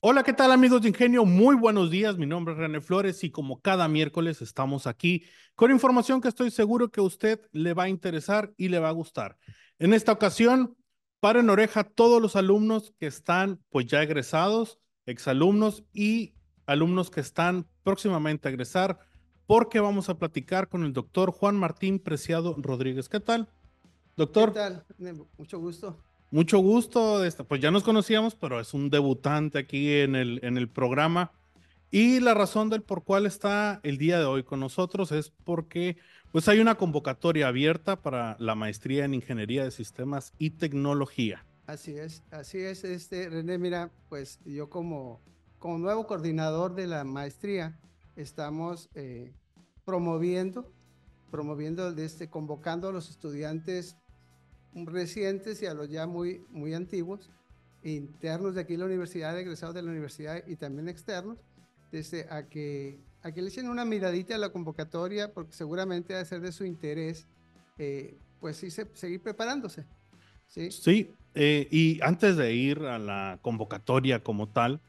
Hola, ¿qué tal amigos de Ingenio? Muy buenos días, mi nombre es René Flores y como cada miércoles estamos aquí con información que estoy seguro que a usted le va a interesar y le va a gustar. En esta ocasión, paren oreja todos los alumnos que están pues ya egresados, exalumnos y alumnos que están próximamente a egresar, porque vamos a platicar con el doctor Juan Martín Preciado Rodríguez. ¿Qué tal? Doctor. ¿Qué tal? Mucho gusto. Mucho gusto, pues ya nos conocíamos, pero es un debutante aquí en el, en el programa. Y la razón del por cual está el día de hoy con nosotros es porque pues hay una convocatoria abierta para la maestría en Ingeniería de Sistemas y Tecnología. Así es, así es, este René, mira, pues yo como, como nuevo coordinador de la maestría estamos eh, promoviendo, promoviendo, este, convocando a los estudiantes recientes y a los ya muy, muy antiguos, internos de aquí la universidad, egresados de la universidad y también externos, desde a que, a que le echen una miradita a la convocatoria, porque seguramente va a ser de su interés, eh, pues sí, seguir preparándose. Sí, sí eh, y antes de ir a la convocatoria como tal,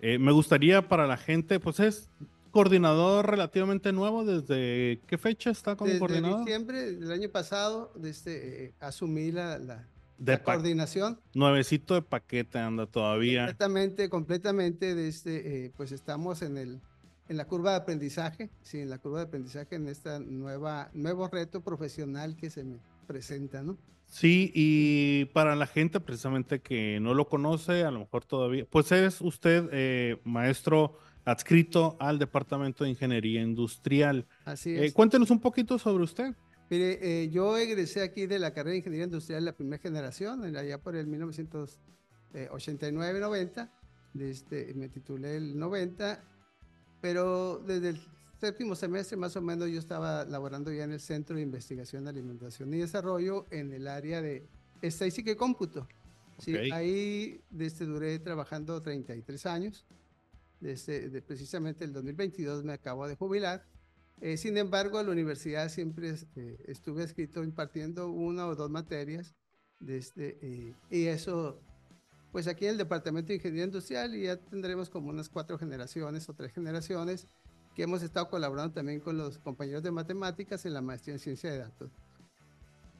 eh, me gustaría para la gente, pues es coordinador relativamente nuevo. ¿Desde qué fecha está como desde coordinador? diciembre del año pasado desde, eh, asumí la, la, coordinación. Nuevecito de paquete anda todavía. Completamente, completamente. Desde, eh, pues estamos en, el, en la curva de aprendizaje, sí, en la curva de aprendizaje en esta nueva, nuevo reto profesional que se me presenta, ¿no? Sí, y para la gente precisamente que no lo conoce, a lo mejor todavía, pues es usted eh, maestro adscrito al Departamento de Ingeniería Industrial. Así eh, es. cuéntenos un poquito sobre usted. Mire, eh, yo egresé aquí de la carrera de Ingeniería Industrial la primera generación, allá por el 1989-90. Desde, me titulé el 90, pero desde el séptimo semestre más o menos yo estaba laborando ya en el Centro de Investigación, Alimentación y Desarrollo en el área de estadística y cómputo. Sí, ahí desde duré trabajando 33 años desde precisamente el 2022 me acabo de jubilar. Eh, sin embargo, a la universidad siempre eh, estuve escrito impartiendo una o dos materias desde, eh, y eso, pues aquí en el Departamento de Ingeniería Industrial y ya tendremos como unas cuatro generaciones o tres generaciones que hemos estado colaborando también con los compañeros de matemáticas en la maestría en ciencia de datos.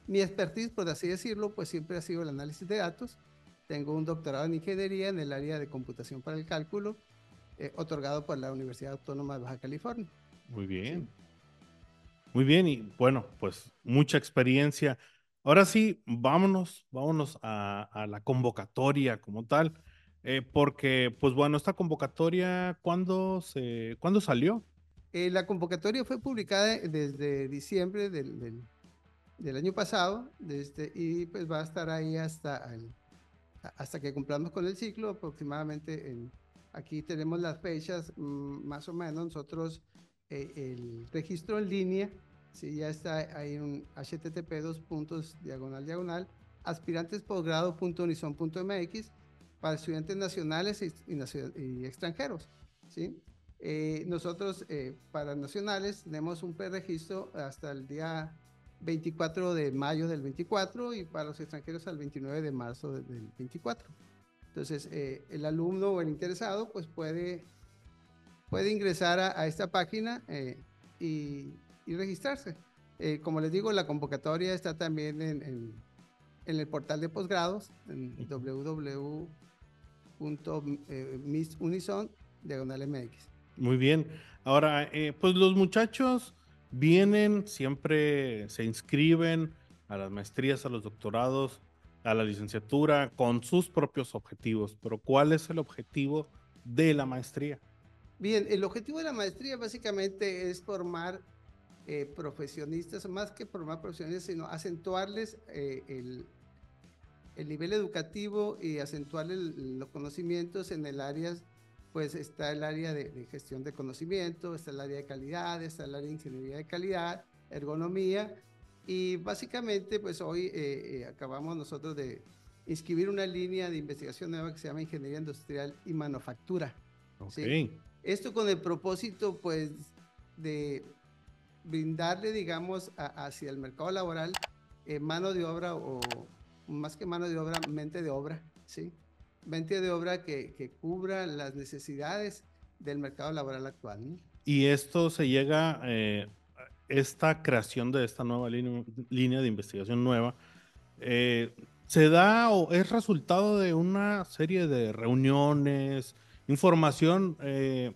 Mi expertise, por así decirlo, pues siempre ha sido el análisis de datos. Tengo un doctorado en ingeniería en el área de computación para el cálculo eh, otorgado por la Universidad Autónoma de Baja California. Muy bien. Muy bien, y bueno, pues mucha experiencia. Ahora sí, vámonos, vámonos a, la convocatoria como tal, eh, porque, pues bueno, esta convocatoria, ¿cuándo, se, ¿cuándo salió? Eh, la convocatoria fue publicada desde diciembre del, del, año pasado, desde, y pues va a estar ahí hasta, hasta que cumplamos con el ciclo, aproximadamente en Aquí tenemos las fechas, mm, más o menos. Nosotros, eh, el registro en línea, si ya está ahí un http dos puntos diagonal diagonal aspirantesposgrado.unison.mx para estudiantes nacionales y, y, extranjeros. ¿sí? Eh, nosotros eh, para nacionales tenemos un preregistro hasta el día 24 de mayo del 24 y para los extranjeros al 29 de marzo del 24. Entonces, eh, el alumno o el interesado pues puede, puede ingresar a, esta página eh, y, registrarse. Eh, como les digo, la convocatoria está también en, en, el portal de posgrados, en www.missunison MX. Muy bien. Ahora, pues los muchachos vienen, siempre se inscriben a las maestrías, a los doctorados a la licenciatura con sus propios objetivos, pero ¿cuál es el objetivo de la maestría? Bien, el objetivo de la maestría básicamente es formar eh, profesionistas, más que formar profesionistas, sino acentuarles eh, el, el, nivel educativo y acentuarles los conocimientos en el área, pues está el área de, de, gestión de conocimiento, está el área de calidad, está el área de ingeniería de calidad, ergonomía, y básicamente, pues hoy eh, eh, acabamos nosotros de inscribir una línea de investigación nueva que se llama Ingeniería Industrial y Manufactura. Okay. Esto con el propósito, pues, de brindarle, digamos, hacia el mercado laboral eh, mano de obra o más que mano de obra, mente de obra, ¿sí? mente de obra que, que cubra las necesidades del mercado laboral actual. Y esto se llega, eh, esta creación de esta nueva línea, línea de investigación nueva, eh, ¿se da o es resultado de una serie de reuniones, información eh,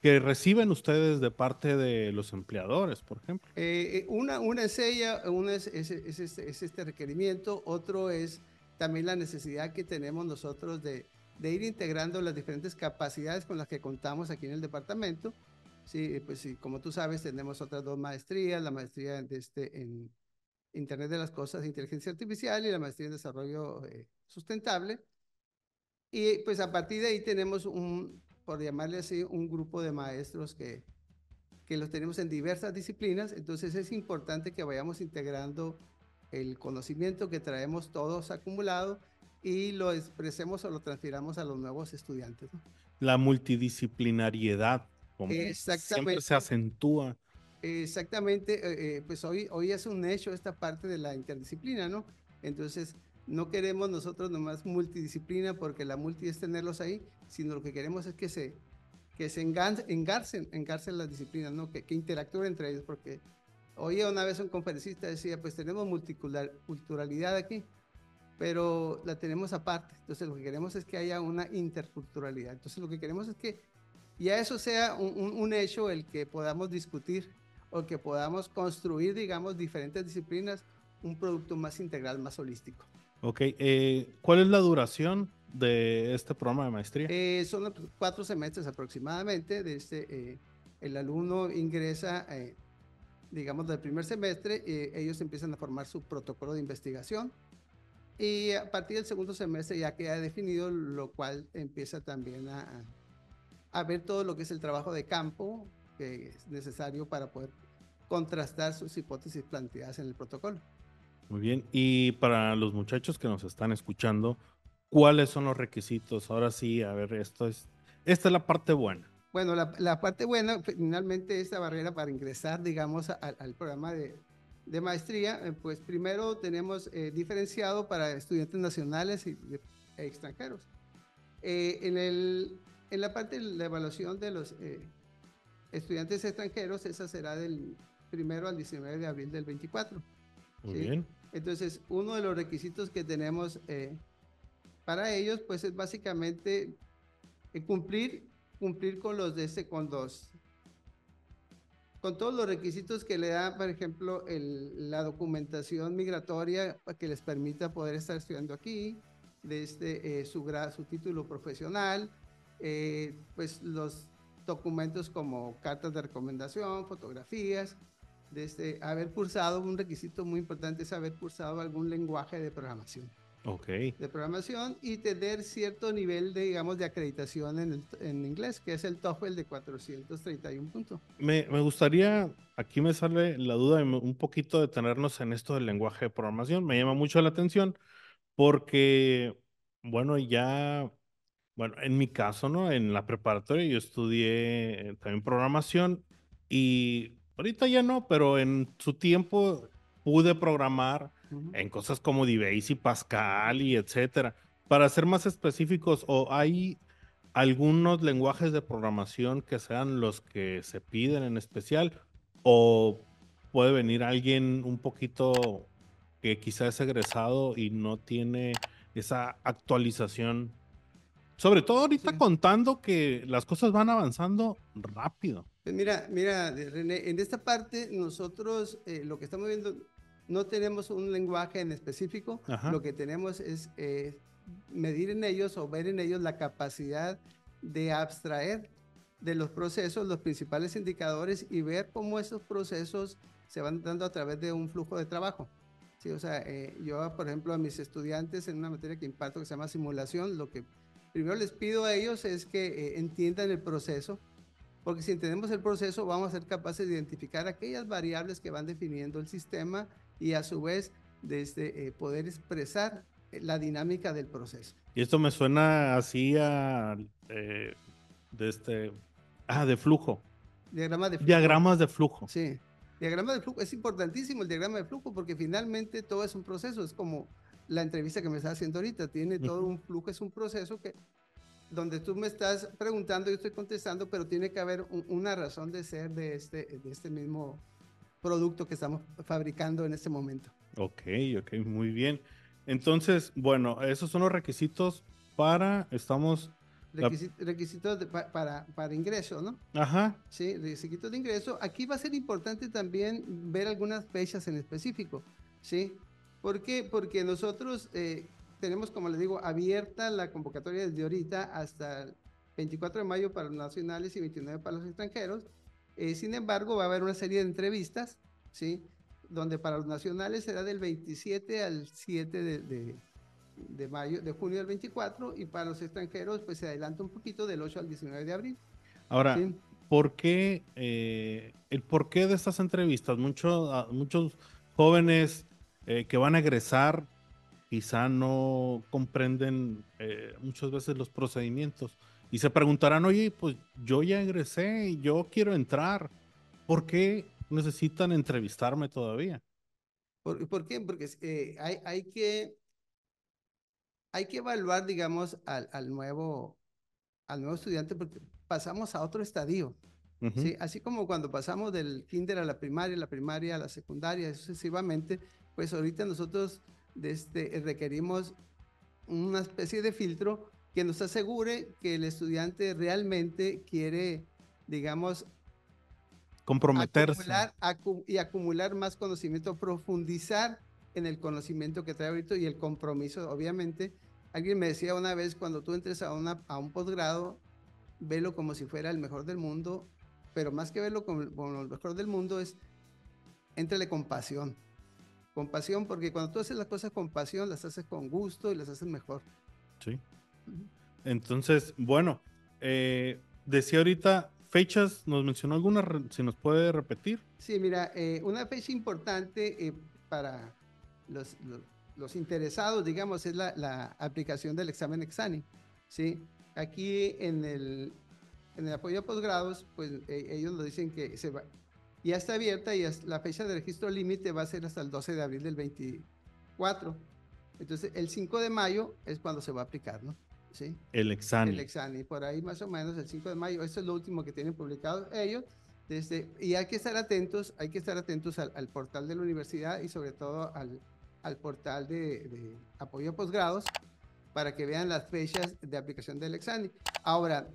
que reciben ustedes de parte de los empleadores, por ejemplo? una, una es ella, una es, es, este, es, este, requerimiento, otro es también la necesidad que tenemos nosotros de, de ir integrando las diferentes capacidades con las que contamos aquí en el departamento. Sí, pues sí, como tú sabes, tenemos otras dos maestrías, la maestría de este, en Internet de las Cosas, Inteligencia Artificial y la maestría en Desarrollo eh, Sustentable. Y pues a partir de ahí tenemos un, por llamarle así, un grupo de maestros que, que los tenemos en diversas disciplinas, entonces es importante que vayamos integrando el conocimiento que traemos todos acumulado y lo expresemos o lo transfiramos a los nuevos estudiantes. La multidisciplinariedad, como siempre se acentúa. Exactamente, eh, eh, pues hoy, hoy es un hecho esta parte de la interdisciplina, ¿no? Entonces, no queremos nosotros nomás multidisciplina porque la multi es tenerlos ahí, sino lo que queremos es que se, que se engarcen, engarcen las disciplinas, ¿no? Que, que interactúen entre ellos, porque hoy una vez un conferencista decía, pues tenemos multiculturalidad aquí, pero la tenemos aparte. Entonces lo que queremos es que haya una interculturalidad. Entonces lo que queremos es que ya eso sea un, hecho el que podamos discutir o que podamos construir, digamos, diferentes disciplinas, un producto más integral, más holístico. Ok, eh, ¿cuál es la duración de este programa de maestría? Eh, son cuatro semestres aproximadamente. De este, eh, el alumno ingresa, digamos, del primer semestre, ellos empiezan a formar su protocolo de investigación y a partir del segundo semestre ya queda definido, lo cual empieza también a, a ver todo lo que es el trabajo de campo que es necesario para poder contrastar sus hipótesis planteadas en el protocolo. Muy bien, y para los muchachos que nos están escuchando, ¿cuáles son los requisitos? Ahora sí, a ver, esto es, esta es la parte buena. Bueno, la, la parte buena, finalmente, esta barrera para ingresar, digamos, al programa de, de maestría, eh, pues primero tenemos eh, diferenciado para estudiantes nacionales y extranjeros. Eh, en, el, en la parte de la evaluación de los estudiantes extranjeros, esa será del primero al 19 de abril del 24. Muy bien. Entonces, uno de los requisitos que tenemos para ellos, pues es básicamente cumplir, cumplir con los de este, con dos con todos los requisitos que le da, por ejemplo, la documentación migratoria que les permita poder estar estudiando aquí, desde este, eh, su, su título profesional, eh, pues los documentos como cartas de recomendación, fotografías, desde este, haber cursado, un requisito muy importante es haber cursado algún lenguaje de programación. Okay. de programación y tener cierto nivel de, digamos, de acreditación en, en inglés, que es el TOEFL de 431 puntos. Me, me, gustaría, aquí me sale la duda de un poquito detenernos en esto del lenguaje de programación. Me llama mucho la atención porque, bueno, ya, bueno, en mi caso, ¿no? En la preparatoria yo estudié también programación y ahorita ya no, pero en su tiempo pude programar en cosas como DBase y Pascal y etcétera. Para ser más específicos, ¿o hay algunos lenguajes de programación que sean los que se piden en especial? ¿O puede venir alguien un poquito que quizás es egresado y no tiene esa actualización? Sobre todo ahorita contando que las cosas van avanzando rápido. Pues mira, mira, René, en esta parte nosotros eh, lo que estamos viendo, no tenemos un lenguaje en específico, lo que tenemos es eh, medir en ellos o ver en ellos la capacidad de abstraer de los procesos los principales indicadores y ver cómo esos procesos se van dando a través de un flujo de trabajo. Sí, o sea, eh, yo, por ejemplo, a mis estudiantes en una materia que imparto que se llama simulación, lo que primero les pido a ellos es que eh, entiendan el proceso, porque si entendemos el proceso vamos a ser capaces de identificar aquellas variables que van definiendo el sistema y a su vez desde eh, poder expresar eh, la dinámica del proceso. Y esto me suena así a eh, de este ah, de flujo. Diagrama de flujo. Diagramas de flujo. Sí. Diagrama de flujo es importantísimo el diagrama de flujo porque finalmente todo es un proceso, es como la entrevista que me está haciendo ahorita. Tiene todo un flujo, es un proceso que donde tú me estás preguntando yo estoy contestando, pero tiene que haber una razón de ser de este, de este mismo producto que estamos fabricando en este momento. Ok, ok, muy bien. Entonces, bueno, esos son los requisitos para, estamos... requisitos para, para ingreso, ¿no? Ajá. Sí, requisitos de ingreso. Aquí va a ser importante también ver algunas fechas en específico, ¿sí? ¿Por qué? Porque nosotros eh, tenemos, como les digo, abierta la convocatoria desde ahorita hasta el 24 de mayo para los nacionales y 29 para los extranjeros. Eh, sin embargo, va a haber una serie de entrevistas, ¿sí? Donde para los nacionales será del 27 al 7 de, de, mayo, de junio del 24, y para los extranjeros, pues se adelanta un poquito del 8 al 19 de abril. Ahora, ¿por qué, eh, el porqué de estas entrevistas? Muchos, ah, muchos jóvenes eh, que van a egresar quizá no comprenden eh, muchas veces los procedimientos y se preguntarán, oye, pues yo ya egresé y yo quiero entrar, ¿por qué necesitan entrevistarme todavía? ¿Por, qué? Porque eh, hay, hay, que, hay que evaluar, digamos, al, al, nuevo, al nuevo estudiante porque pasamos a otro estadio. ¿sí? Así como cuando pasamos del kinder a la primaria, la primaria a la secundaria, sucesivamente, pues ahorita nosotros este, requerimos una especie de filtro que nos asegure que el estudiante realmente quiere, digamos, comprometerse y acumular más conocimiento, profundizar en el conocimiento que trae ahorita y el compromiso, obviamente. Alguien me decía una vez, cuando tú entres a, una, a un posgrado, velo como si fuera el mejor del mundo, pero más que verlo como, como el mejor del mundo es, entrele con pasión con pasión, porque cuando tú haces las cosas con pasión, las haces con gusto y las haces mejor. Sí. Entonces, bueno, eh, decía ahorita fechas, nos mencionó alguna, si nos puede repetir. Sí, mira, eh, una fecha importante eh, para los, los, interesados, digamos, es la, la, aplicación del examen Exani. ¿sí? Aquí en el, en el apoyo a posgrados, pues ellos nos dicen que se va, ya está abierta y la fecha de registro límite va a ser hasta el 12 de abril del 24. Entonces, el 5 de mayo es cuando se va a aplicar, ¿no? ¿Sí? El examen. El examen, por ahí más o menos el 5 de mayo. Eso es lo último que tienen publicado ellos. Desde, y hay que estar atentos, hay que estar atentos al, portal de la universidad y sobre todo al, al portal de, de, apoyo a posgrados para que vean las fechas de aplicación del examen. Ahora,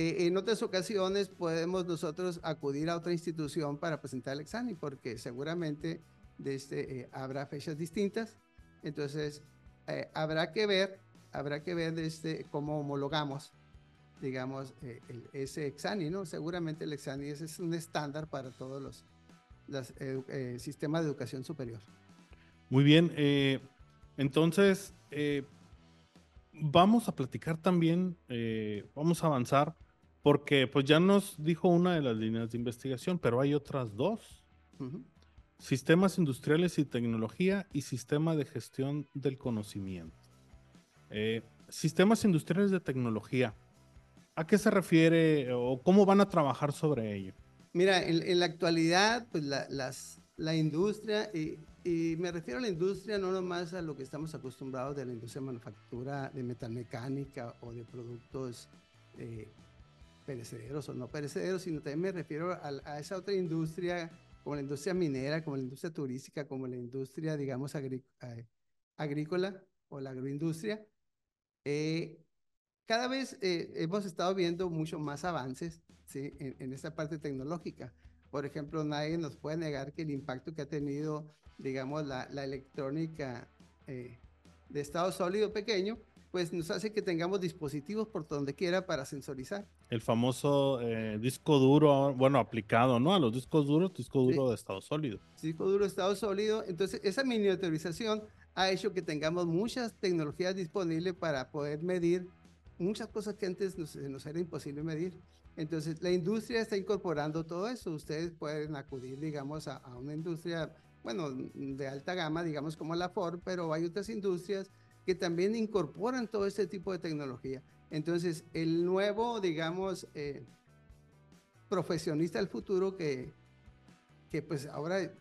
eh, en otras ocasiones podemos nosotros acudir a otra institución para presentar el examen porque seguramente este, eh, habrá fechas distintas. Entonces, eh, habrá que ver, habrá que ver este, cómo homologamos, digamos, ese examen, ¿no? Seguramente el examen es un estándar para todos los, los sistemas de educación superior. Muy bien, entonces vamos a platicar también, vamos a avanzar porque pues ya nos dijo una de las líneas de investigación, pero hay otras dos. Sistemas industriales y tecnología y sistema de gestión del conocimiento. Eh, sistemas industriales de tecnología. ¿A qué se refiere o cómo van a trabajar sobre ello? Mira, en, la actualidad, pues la, las, la industria, y, me refiero a la industria no nomás a lo que estamos acostumbrados de la industria de manufactura, de metalmecánica o de productos eh, perecederos o no perecederos, sino también me refiero a, esa otra industria, como la industria minera, como la industria turística, como la industria, digamos, eh, agrícola o la agroindustria. Eh, cada vez eh, hemos estado viendo mucho más avances ¿sí? en, esta parte tecnológica. Por ejemplo, nadie nos puede negar que el impacto que ha tenido, digamos, la, la electrónica de estado sólido pequeño, pues nos hace que tengamos dispositivos por donde quiera para sensorizar. El famoso eh, disco duro, bueno, aplicado, ¿no? A los discos duros, disco duro de estado sólido. Disco duro de estado sólido. Entonces, esa miniaturización ha hecho que tengamos muchas tecnologías disponibles para poder medir muchas cosas que antes nos, nos era imposible medir. Entonces, la industria está incorporando todo eso. Ustedes pueden acudir, digamos, a, a una industria, bueno, de alta gama, digamos, como la Ford, pero hay otras industrias que también incorporan todo este tipo de tecnología. Entonces, el nuevo, digamos, eh, profesionista del futuro que, que pues ahora eh,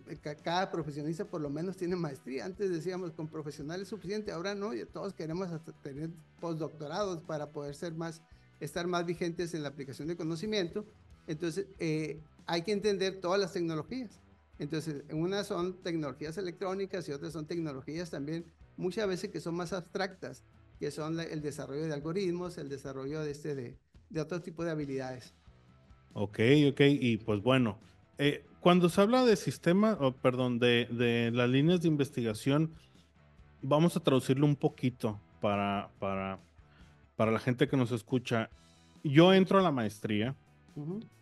cada profesionista por lo menos tiene maestría. Antes decíamos con profesionales suficiente, ahora no, todos queremos tener postdoctorados para poder ser más, estar más vigentes en la aplicación de conocimiento. Entonces, eh, hay que entender todas las tecnologías. Entonces, unas son tecnologías electrónicas y otras son tecnologías también muchas veces que son más abstractas, que son el desarrollo de algoritmos, el desarrollo de, este, de, de otro tipo de habilidades. Ok, ok, y pues bueno, eh, cuando se habla de sistema, oh, perdón, de, de, las líneas de investigación, vamos a traducirlo un poquito para, para, para la gente que nos escucha. Yo entro a la maestría,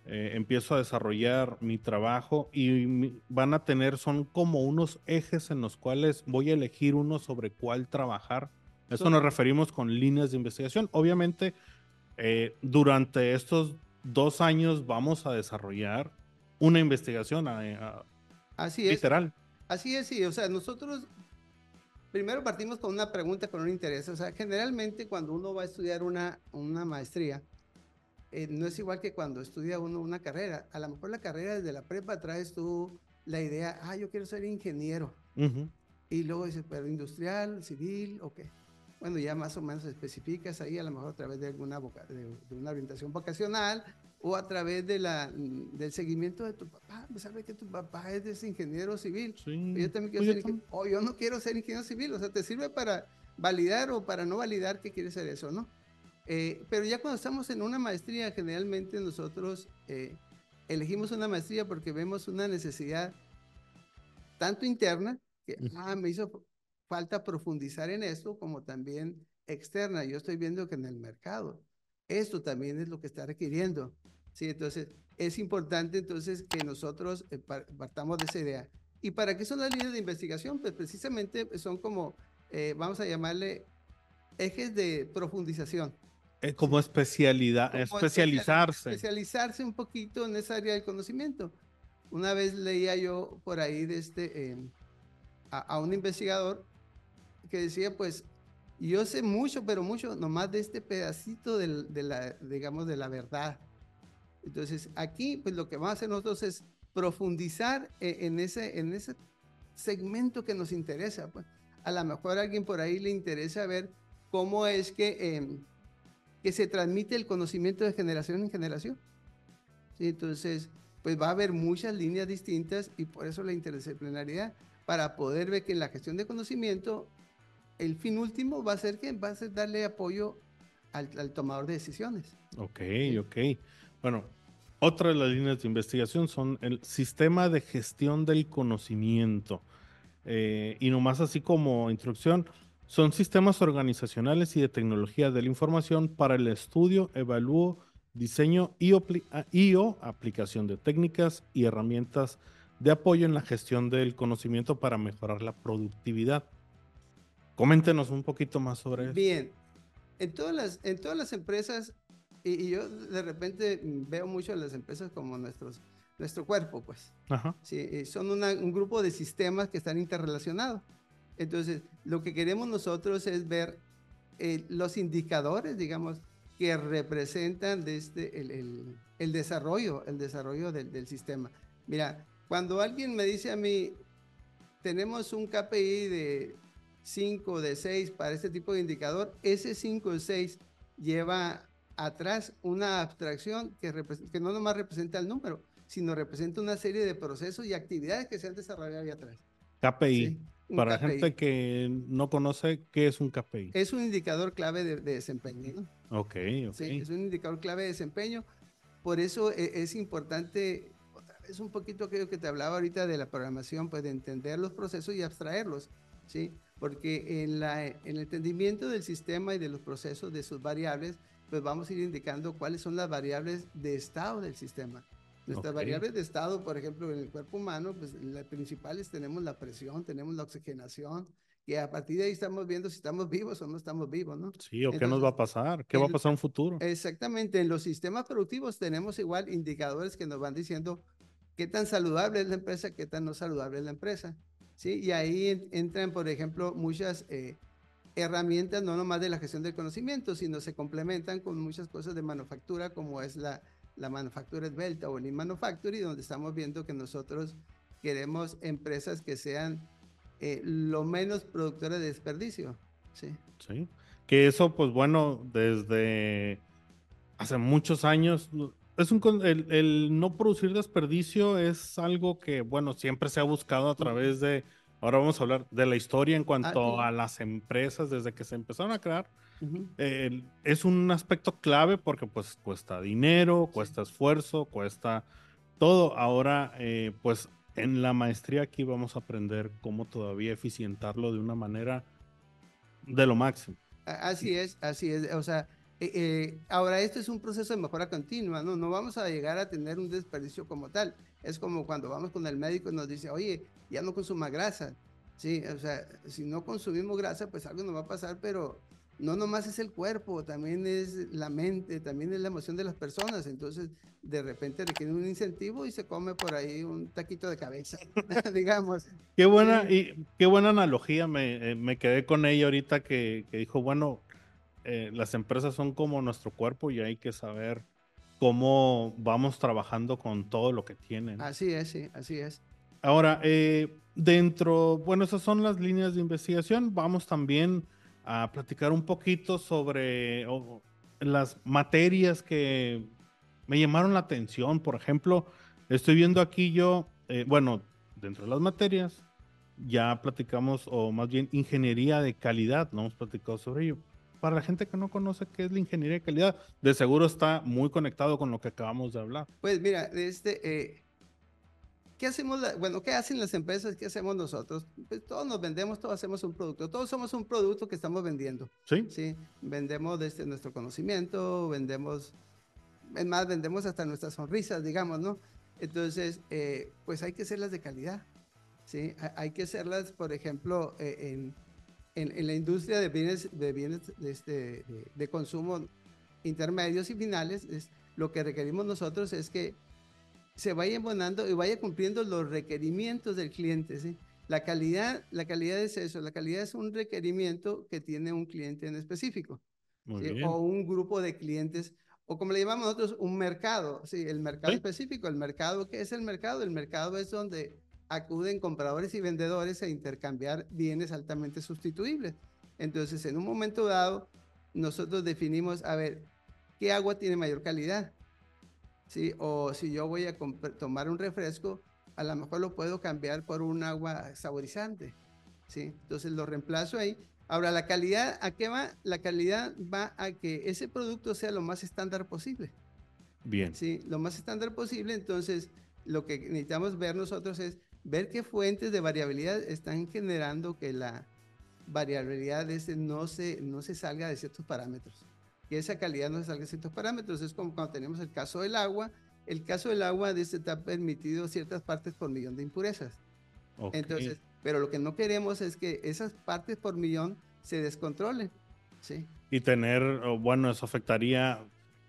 eh, empiezo a desarrollar mi trabajo y van a tener, son como unos ejes en los cuales voy a elegir uno sobre cuál trabajar. Eso nos referimos con líneas de investigación. Obviamente, eh, durante estos dos años vamos a desarrollar una investigación Así literal. Así es, sí. O sea, nosotros primero partimos con una pregunta, con un interés. O sea, generalmente cuando uno va a estudiar una, una maestría, eh, no es igual que cuando estudia uno una carrera. A lo mejor la carrera desde la prepa traes tú la idea, ah, yo quiero ser ingeniero. Y luego dices, pero industrial, civil, o qué. Bueno, ya más o menos especificas ahí, a lo mejor a través de alguna de, de una orientación vocacional o a través de la, del seguimiento de tu papá. Pues sabe que tu papá es ingeniero civil. Yo también quiero ser ingeniero. O yo no quiero ser ingeniero civil. O sea, te sirve para validar o para no validar que quieres ser eso, ¿no? Eh, pero ya cuando estamos en una maestría, generalmente nosotros eh, elegimos una maestría porque vemos una necesidad tanto interna, que ah, me hizo falta profundizar en esto, como también externa. Yo estoy viendo que en el mercado esto también es lo que está requiriendo. ¿sí? Entonces, es importante entonces que nosotros eh, partamos de esa idea. ¿Y para qué son las líneas de investigación? Pues precisamente son como, eh, vamos a llamarle, ejes de profundización. Es como especialidad, especializarse. Especializarse un poquito en esa área del conocimiento. Una vez leía yo por ahí de este, a, a, un investigador que decía, pues, yo sé mucho, pero mucho nomás de este pedacito de, la, digamos, de la verdad. Entonces, aquí, pues lo que vamos a hacer nosotros es profundizar e, en ese, en ese segmento que nos interesa. Pues. A lo mejor a alguien por ahí le interesa ver cómo es que, em, que se transmite el conocimiento de generación en generación. Entonces, pues va a haber muchas líneas distintas y por eso la interdisciplinaridad, para poder ver que en la gestión de conocimiento, el fin último va a ser que va a ser darle apoyo al, tomador de decisiones. Ok, ok. Bueno, otra de las líneas de investigación son el sistema de gestión del conocimiento. Eh, y nomás así como instrucción, son sistemas organizacionales y de tecnología de la información para el estudio, evalúo, diseño y, ah, y o aplicación de técnicas y herramientas de apoyo en la gestión del conocimiento para mejorar la productividad. Coméntenos un poquito más sobre eso. Bien, en todas las, en todas las empresas y, yo de repente veo mucho a las empresas como nuestros, nuestro cuerpo, pues. Ajá. Sí, son un grupo de sistemas que están interrelacionados. Entonces, lo que queremos nosotros es ver eh, los indicadores, digamos, que representan de este, el, el, el desarrollo, el desarrollo del, del, sistema. Mira, cuando alguien me dice a mí, tenemos un KPI de 5, de 6 para este tipo de indicador, ese 5 o 6 lleva atrás una abstracción que, que no nomás representa el número, sino representa una serie de procesos y actividades que se han desarrollado ahí atrás. KPI. Para la gente que no conoce, ¿qué es un KPI? Es un indicador clave de, desempeño. Ok, ok. Sí, es un indicador clave de desempeño. Por eso e, es, importante, es un poquito aquello que te hablaba ahorita de la programación, pues de entender los procesos y abstraerlos, ¿sí? Porque en, la, en el entendimiento del sistema y de los procesos, de sus variables, pues vamos a ir indicando cuáles son las variables de estado del sistema. Nuestras variables de estado, por ejemplo, en el cuerpo humano, pues las principales tenemos la presión, tenemos la oxigenación, y a partir de ahí estamos viendo si estamos vivos o no estamos vivos, ¿no? Sí, o qué nos va a pasar, qué va a pasar en futuro. Exactamente, en los sistemas productivos tenemos igual indicadores que nos van diciendo qué tan saludable es la empresa, qué tan no saludable es la empresa, ¿sí? Y ahí entran, por ejemplo, muchas eh, herramientas no nomás de la gestión del conocimiento, sino se complementan con muchas cosas de manufactura, como es la, la manufactura esbelta o el Manufacturing, donde estamos viendo que nosotros queremos empresas que sean eh, lo menos productoras de desperdicio. Sí. Sí. Que eso, pues bueno, desde hace muchos años, es un, el, el, no producir desperdicio es algo que, bueno, siempre se ha buscado a través de, ahora vamos a hablar de la historia en cuanto ah, a las empresas desde que se empezaron a crear. es un aspecto clave porque pues cuesta dinero, cuesta esfuerzo, cuesta todo. Ahora, eh, pues en la maestría aquí vamos a aprender cómo todavía eficientarlo de una manera de lo máximo. Así es, así es. O sea, eh, eh, ahora esto es un proceso de mejora continua, ¿no? No vamos a llegar a tener un desperdicio como tal. Es como cuando vamos con el médico y nos dice, oye, ya no consuma grasa. Sí, o sea, si no consumimos grasa, pues algo nos va a pasar, pero no nomás es el cuerpo, también es la mente, también es la emoción de las personas. Entonces, de repente requiere un incentivo y se come por ahí un taquito de cabeza, digamos. Qué buena, y qué buena analogía, me, eh, me quedé con ella ahorita que, que dijo, bueno, eh, las empresas son como nuestro cuerpo y hay que saber cómo vamos trabajando con todo lo que tienen. Así es, sí, así es. Ahora, eh, dentro, bueno, esas son las líneas de investigación. Vamos también a platicar un poquito sobre las materias que me llamaron la atención. Por ejemplo, estoy viendo aquí yo, eh, bueno, dentro de las materias, ya platicamos, o más bien ingeniería de calidad, no hemos platicado sobre ello. Para la gente que no conoce qué es la ingeniería de calidad, de seguro está muy conectado con lo que acabamos de hablar. Pues mira, este, eh, ¿Qué hacemos? bueno, ¿qué hacen las empresas? ¿Qué hacemos nosotros? Pues todos nos vendemos, todos hacemos un producto. Todos somos un producto que estamos vendiendo. Sí. Sí. Vendemos desde nuestro conocimiento, vendemos, es más, vendemos hasta nuestras sonrisas, digamos, ¿no? Entonces, eh, pues hay que hacerlas de calidad. Sí. Hay que hacerlas, por ejemplo, eh, en, en, en, la industria de bienes, de, bienes de, este, de consumo intermedios y finales. Es, lo que requerimos nosotros es que se vaya embonando y vaya cumpliendo los requerimientos del cliente. ¿sí? La calidad, la calidad es eso, la calidad es un requerimiento que tiene un cliente en específico o un grupo de clientes o como le llamamos nosotros, un mercado, sí, el mercado específico. El mercado, ¿qué es el mercado? El mercado es donde acuden compradores y vendedores a intercambiar bienes altamente sustituibles. Entonces, en un momento dado, nosotros definimos, a ver, ¿qué agua tiene mayor calidad? ¿sí? O si yo voy a tomar un refresco, a lo mejor lo puedo cambiar por un agua saborizante, ¿sí? Entonces lo reemplazo ahí. Ahora, la calidad, ¿a qué va? La calidad va a que ese producto sea lo más estándar posible. Bien. Sí, lo más estándar posible. Entonces, lo que necesitamos ver nosotros es ver qué fuentes de variabilidad están generando que la variabilidad ese no se, no se salga de ciertos parámetros que esa calidad no se salga de ciertos parámetros. Es como cuando tenemos el caso del agua. El caso del agua este está permitido ciertas partes por millón de impurezas. Entonces, pero lo que no queremos es que esas partes por millón se descontrolen. ¿sí? Y tener, bueno, eso afectaría,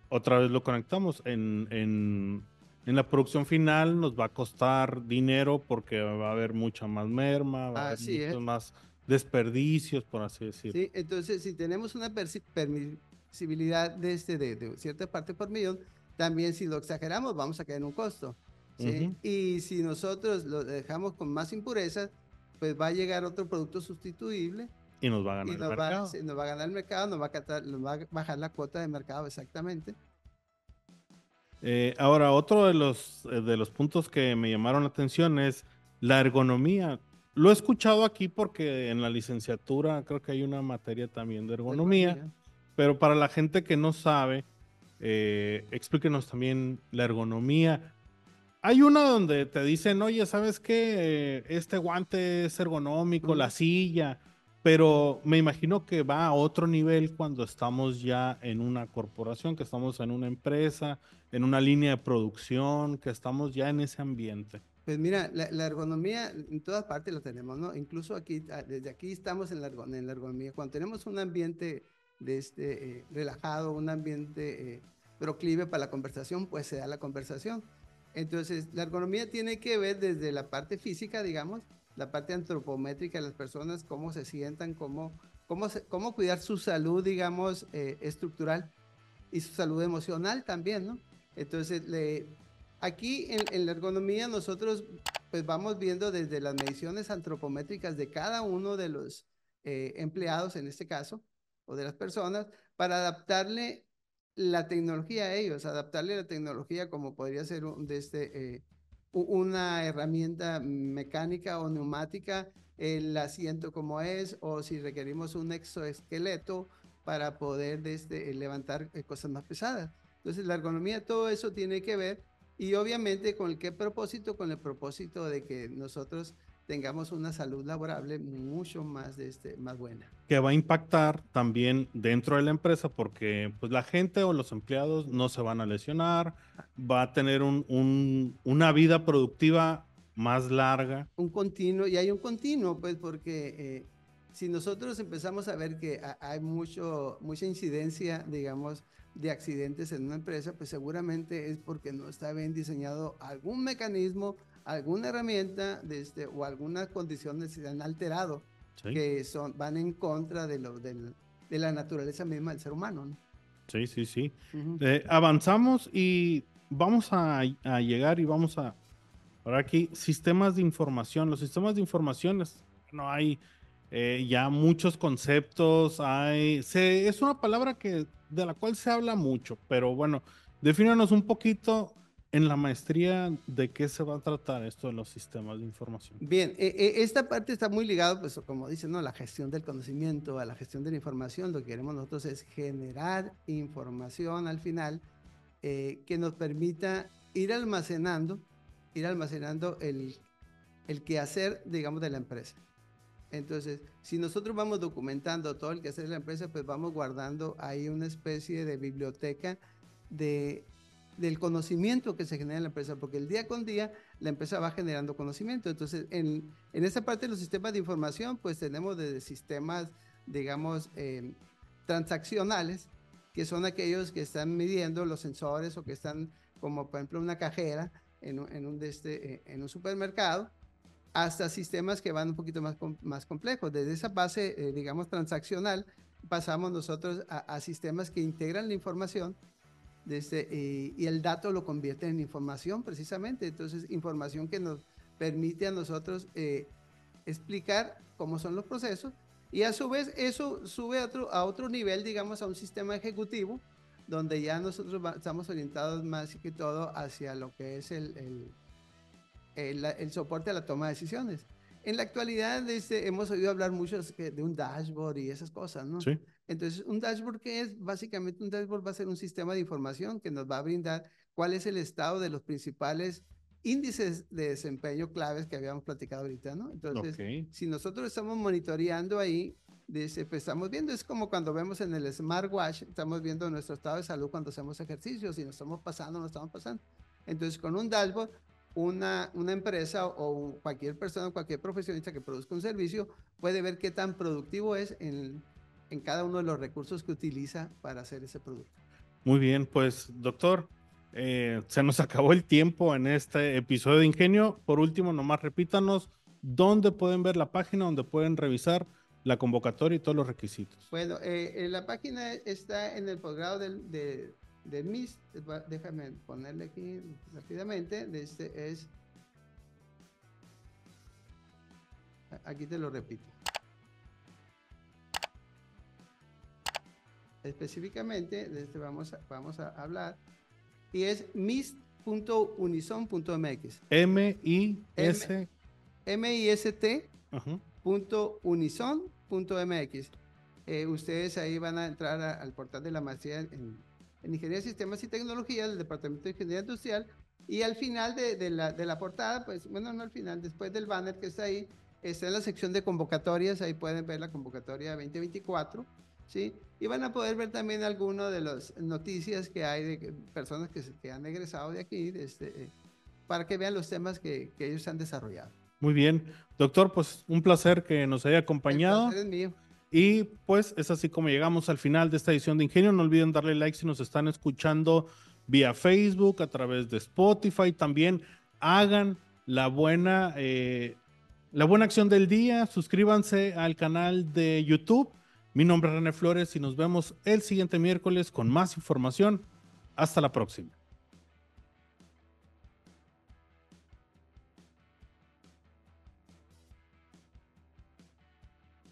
otra vez lo conectamos, en, en, en, la producción final nos va a costar dinero porque va a haber mucha más merma, va a haber muchos más desperdicios, por así decirlo. Sí, entonces si tenemos una visibilidad de, este, de, cierta parte por millón, también si lo exageramos vamos a caer en un costo. ¿sí? Y si nosotros lo dejamos con más impurezas, pues va a llegar otro producto sustituible. Y nos va a ganar el mercado. nos va a ganar el mercado, nos va a, nos va a bajar la cuota de mercado exactamente. Eh, ahora, otro de los, eh, de los puntos que me llamaron la atención es la ergonomía. Lo he escuchado aquí porque en la licenciatura creo que hay una materia también de ergonomía. Pero para la gente que no sabe, eh, explíquenos también la ergonomía. Hay una donde te dicen, oye, ¿sabes qué? Este guante es ergonómico, la silla, pero me imagino que va a otro nivel cuando estamos ya en una corporación, que estamos en una empresa, en una línea de producción, que estamos ya en ese ambiente. Pues mira, la, ergonomía en todas partes la tenemos, ¿no? Incluso aquí, ah, desde aquí estamos en la, en la ergonomía. Cuando tenemos un ambiente de este, eh, relajado, un ambiente eh, proclive para la conversación, pues se da la conversación. Entonces, la ergonomía tiene que ver desde la parte física, digamos, la parte antropométrica de las personas, cómo se sientan, cómo, cómo, cómo cuidar su salud, digamos, eh, estructural y su salud emocional también, ¿no? Entonces, le, aquí en, en, la ergonomía nosotros pues vamos viendo desde las mediciones antropométricas de cada uno de los eh, empleados, en este caso, o de las personas, para adaptarle la tecnología a ellos, adaptarle la tecnología como podría ser un, de este, eh, una herramienta mecánica o neumática, el asiento como es, o si requerimos un exoesqueleto para poder desde, levantar eh, cosas más pesadas. Entonces, la ergonomía, todo eso tiene que ver y obviamente con qué propósito, con el propósito de que nosotros tengamos una salud laborable mucho más, de este, más buena. Que va a impactar también dentro de la empresa porque pues, la gente o los empleados no se van a lesionar, va a tener un, un, una vida productiva más larga. Un continuo, y hay un continuo, pues porque eh, si nosotros empezamos a ver que hay mucho, mucha incidencia, digamos, de accidentes en una empresa, pues seguramente es porque no está bien diseñado algún mecanismo, alguna herramienta de este, o algunas condiciones se han alterado que son, van en contra de, lo, de la naturaleza misma del ser humano. ¿no? Sí, sí, sí. Eh, avanzamos y vamos a, a, llegar y vamos a... Ahora aquí, sistemas de información. Los sistemas de información, no hay eh, ya muchos conceptos, hay... Se, es una palabra que de la cual se habla mucho, pero bueno, defínanos un poquito en la maestría de qué se va a tratar esto de los sistemas de información. Bien, eh, eh, esta parte está muy ligada, pues como dicen, ¿no? la gestión del conocimiento, a la gestión de la información. Lo que queremos nosotros es generar información al final eh, que nos permita ir almacenando, ir almacenando el, el quehacer, digamos, de la empresa. Entonces, si nosotros vamos documentando todo el que hace la empresa, pues vamos guardando ahí una especie de biblioteca de, del conocimiento que se genera en la empresa, porque el día con día la empresa va generando conocimiento. Entonces, en, en esa parte de los sistemas de información, pues tenemos desde sistemas, digamos, eh, transaccionales, que son aquellos que están midiendo los sensores o que están, como por ejemplo, una cajera en en un, este, eh, en un supermercado hasta sistemas que van un poquito más, más complejos. Desde esa base, eh, digamos, transaccional, pasamos nosotros a, sistemas que integran la información este, y el dato lo convierte en información precisamente. Entonces, información que nos permite a nosotros eh, explicar cómo son los procesos y a su vez eso sube a otro, a otro nivel, digamos, a un sistema ejecutivo donde ya nosotros estamos orientados más que todo hacia lo que es el el, soporte a la toma de decisiones. En la actualidad este, hemos oído hablar mucho de un dashboard y esas cosas, ¿no? Sí. Entonces, un dashboard que es básicamente un dashboard va a ser un sistema de información que nos va a brindar cuál es el estado de los principales índices de desempeño claves que habíamos platicado ahorita, ¿no? Entonces, si nosotros estamos monitoreando ahí, dice, pues estamos viendo, es como cuando vemos en el smartwatch, estamos viendo nuestro estado de salud cuando hacemos ejercicios, si nos estamos pasando, no estamos pasando. Entonces, con un dashboard una, una empresa o cualquier persona, cualquier profesionista que produzca un servicio puede ver qué tan productivo es en, en cada uno de los recursos que utiliza para hacer ese producto. Muy bien, pues doctor, eh, se nos acabó el tiempo en este episodio de Ingenio. Por último, nomás repítanos dónde pueden ver la página, donde pueden revisar la convocatoria y todos los requisitos. Bueno, eh, la página está en el posgrado del, de, de mis, déjame ponerle aquí rápidamente, este es, aquí te lo repito. Específicamente, de este vamos a, vamos a hablar, y es mis.unison.mx. M-I-S. M-I-S-T. Punto unison.mx. Eh, ustedes ahí van a entrar al portal de la maestría en, en Ingeniería de Sistemas y Tecnología del Departamento de Ingeniería Industrial. Y al final de, la, de, la, portada, pues bueno, no al final, después del banner que está ahí, está en la sección de convocatorias, ahí pueden ver la convocatoria 2024, ¿sí? Y van a poder ver también algunas de las noticias que hay de personas que, que han egresado de aquí, este, para que vean los temas que, que ellos han desarrollado. Muy bien. Doctor, pues un placer que nos haya acompañado. El es mío. Y pues es así como llegamos al final de esta edición de Ingenio. No olviden darle like si nos están escuchando vía Facebook, a través de Spotify. También hagan la buena, eh, la buena acción del día. Suscríbanse al canal de YouTube. Mi nombre es René Flores y nos vemos el siguiente miércoles con más información. Hasta la próxima.